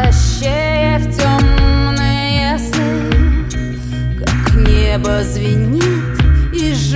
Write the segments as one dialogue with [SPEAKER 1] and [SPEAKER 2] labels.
[SPEAKER 1] возвращая в темные сны, как небо звенит и ж.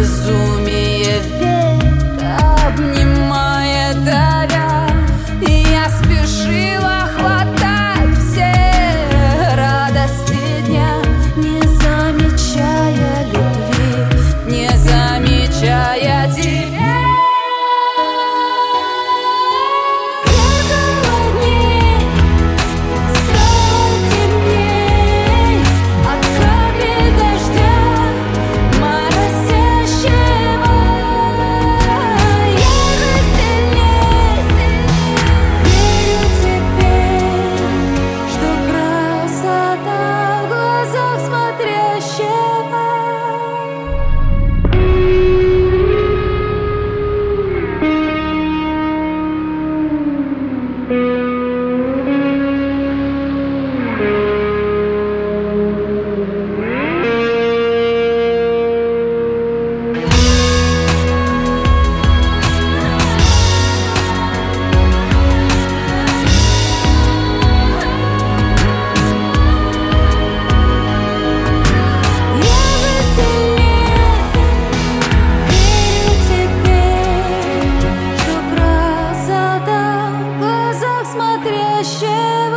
[SPEAKER 1] Isso 学